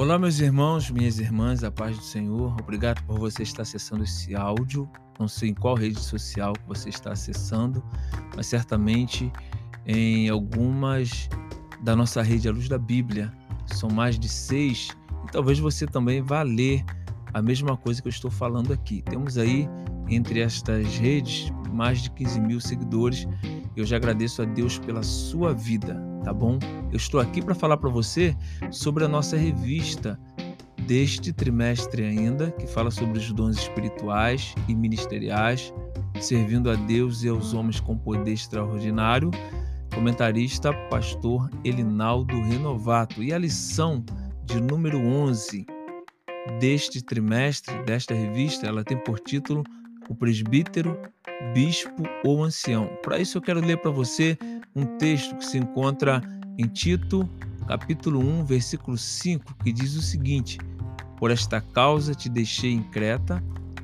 Olá, meus irmãos, minhas irmãs, a paz do Senhor. Obrigado por você estar acessando esse áudio. Não sei em qual rede social você está acessando, mas certamente em algumas da nossa rede à luz da Bíblia. São mais de seis, e talvez você também vá ler a mesma coisa que eu estou falando aqui. Temos aí entre estas redes mais de 15 mil seguidores. Eu já agradeço a Deus pela sua vida, tá bom? Eu estou aqui para falar para você sobre a nossa revista deste trimestre ainda, que fala sobre os dons espirituais e ministeriais, servindo a Deus e aos homens com poder extraordinário. Comentarista pastor Elinaldo Renovato. E a lição de número 11 deste trimestre, desta revista, ela tem por título O Presbítero, Bispo ou Ancião. Para isso eu quero ler para você um texto que se encontra em Tito, capítulo 1, versículo 5, que diz o seguinte: Por esta causa te deixei em Creta,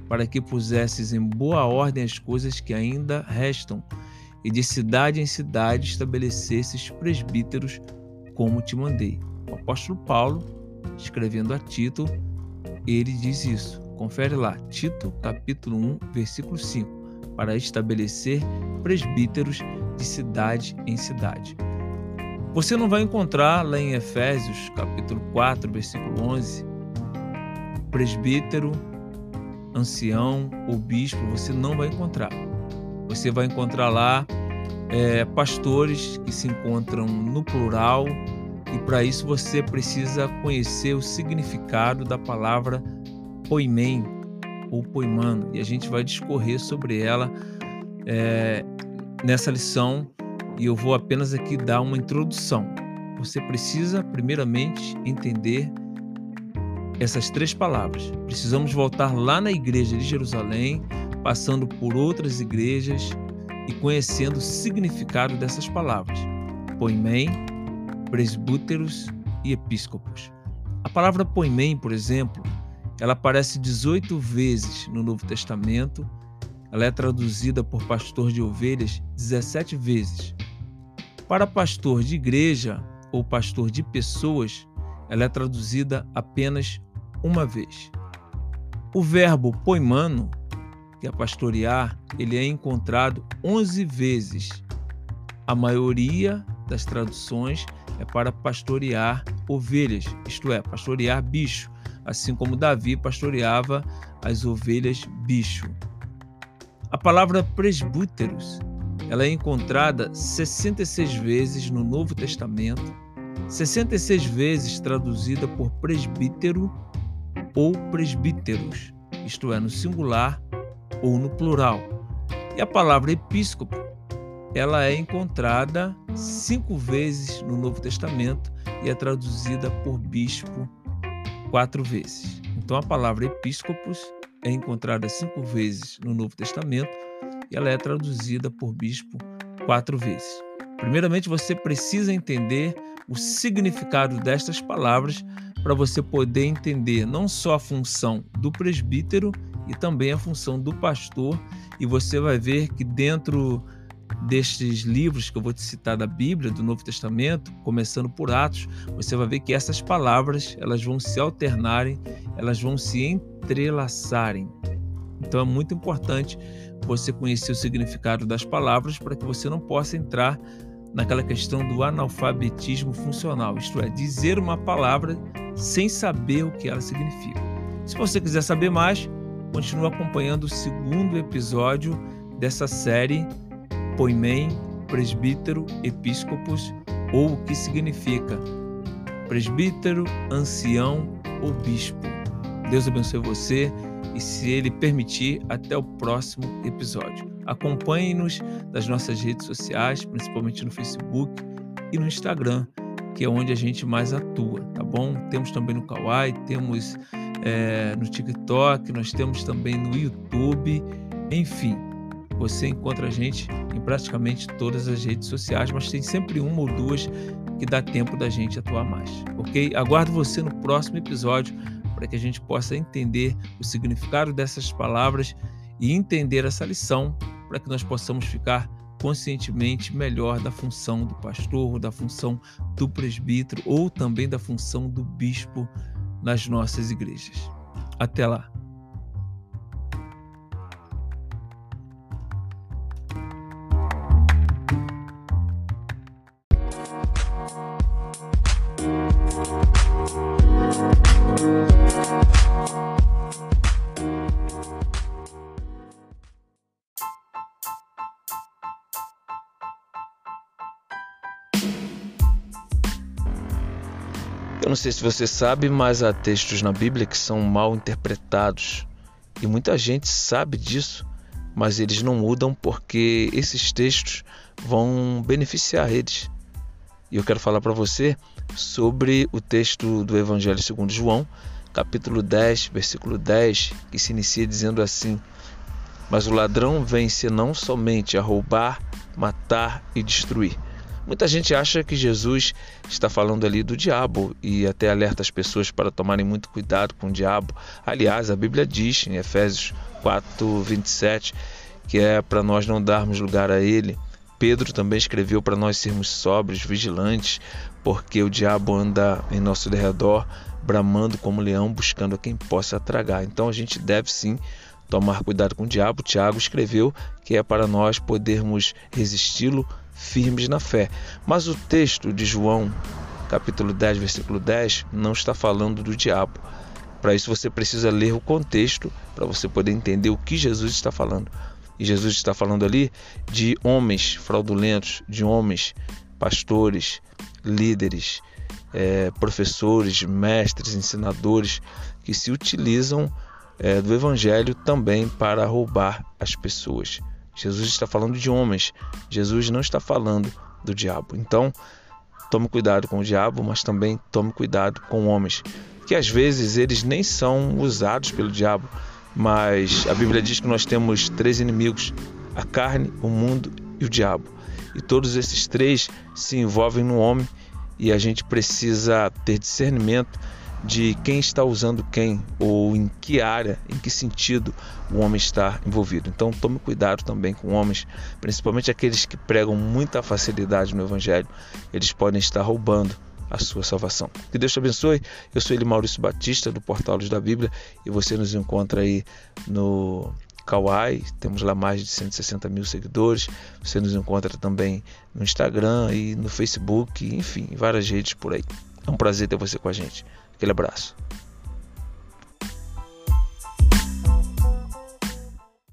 para que pusesses em boa ordem as coisas que ainda restam, e de cidade em cidade estabelecesses presbíteros, como te mandei. O apóstolo Paulo, escrevendo a Tito, ele diz isso. Confere lá, Tito, capítulo 1, versículo 5, para estabelecer presbíteros de cidade em cidade. Você não vai encontrar lá em Efésios, capítulo 4, versículo 11, presbítero, ancião ou bispo, você não vai encontrar. Você vai encontrar lá é, pastores que se encontram no plural, e para isso você precisa conhecer o significado da palavra poimen ou poimano. E a gente vai discorrer sobre ela é, nessa lição e eu vou apenas aqui dar uma introdução. Você precisa, primeiramente, entender essas três palavras. Precisamos voltar lá na igreja de Jerusalém, passando por outras igrejas e conhecendo o significado dessas palavras. Poimen, presbúteros e episcopos. A palavra poimen, por exemplo, ela aparece 18 vezes no Novo Testamento. Ela é traduzida por pastor de ovelhas 17 vezes. Para pastor de igreja ou pastor de pessoas, ela é traduzida apenas uma vez. O verbo poimano, que é pastorear, ele é encontrado 11 vezes. A maioria das traduções é para pastorear ovelhas, isto é, pastorear bicho, assim como Davi pastoreava as ovelhas bicho. A palavra presbúteros ela é encontrada 66 vezes no Novo Testamento, 66 vezes traduzida por presbítero ou presbíteros, isto é, no singular ou no plural. E a palavra episcopo ela é encontrada cinco vezes no Novo Testamento e é traduzida por bispo quatro vezes. Então a palavra episcopos é encontrada cinco vezes no Novo Testamento e ela é traduzida por bispo quatro vezes. Primeiramente, você precisa entender o significado destas palavras para você poder entender não só a função do presbítero e também a função do pastor, e você vai ver que dentro destes livros que eu vou te citar da Bíblia, do Novo Testamento, começando por Atos, você vai ver que essas palavras, elas vão se alternarem, elas vão se entrelaçarem. Então é muito importante você conhecer o significado das palavras para que você não possa entrar naquela questão do analfabetismo funcional, isto é, dizer uma palavra sem saber o que ela significa. Se você quiser saber mais, continue acompanhando o segundo episódio dessa série poimen, presbítero, episcopos, ou o que significa presbítero, ancião ou bispo. Deus abençoe você e, se Ele permitir, até o próximo episódio. Acompanhe-nos nas nossas redes sociais, principalmente no Facebook e no Instagram, que é onde a gente mais atua, tá bom? Temos também no Kawaii, temos é, no TikTok, nós temos também no YouTube, enfim. Você encontra a gente em praticamente todas as redes sociais, mas tem sempre uma ou duas que dá tempo da gente atuar mais, ok? Aguardo você no próximo episódio para que a gente possa entender o significado dessas palavras e entender essa lição para que nós possamos ficar conscientemente melhor da função do pastor, da função do presbítero ou também da função do bispo nas nossas igrejas. Até lá! Eu não sei se você sabe, mas há textos na Bíblia que são mal interpretados. E muita gente sabe disso, mas eles não mudam porque esses textos vão beneficiar eles. E eu quero falar para você sobre o texto do Evangelho segundo João, capítulo 10, versículo 10, que se inicia dizendo assim: Mas o ladrão vem senão somente a roubar, matar e destruir. Muita gente acha que Jesus está falando ali do diabo e até alerta as pessoas para tomarem muito cuidado com o diabo. Aliás, a Bíblia diz em Efésios 4, 27 que é para nós não darmos lugar a ele. Pedro também escreveu para nós sermos sóbrios, vigilantes, porque o diabo anda em nosso derredor, bramando como leão, buscando a quem possa tragar. Então a gente deve sim tomar cuidado com o diabo. Tiago escreveu que é para nós podermos resisti-lo firmes na fé. Mas o texto de João, capítulo 10, versículo 10, não está falando do diabo. Para isso você precisa ler o contexto para você poder entender o que Jesus está falando. E Jesus está falando ali de homens fraudulentos, de homens pastores, líderes, é, professores, mestres, ensinadores que se utilizam é, do evangelho também para roubar as pessoas. Jesus está falando de homens, Jesus não está falando do diabo. Então, tome cuidado com o diabo, mas também tome cuidado com homens, que às vezes eles nem são usados pelo diabo, mas a Bíblia diz que nós temos três inimigos: a carne, o mundo e o diabo. E todos esses três se envolvem no homem e a gente precisa ter discernimento de quem está usando quem ou em que área, em que sentido o homem está envolvido. Então tome cuidado também com homens, principalmente aqueles que pregam muita facilidade no evangelho, eles podem estar roubando a sua salvação. Que Deus te abençoe. Eu sou ele Maurício Batista do Portalos da Bíblia e você nos encontra aí no Kawai, temos lá mais de 160 mil seguidores. Você nos encontra também no Instagram e no Facebook, enfim, várias redes por aí. É um prazer ter você com a gente. que le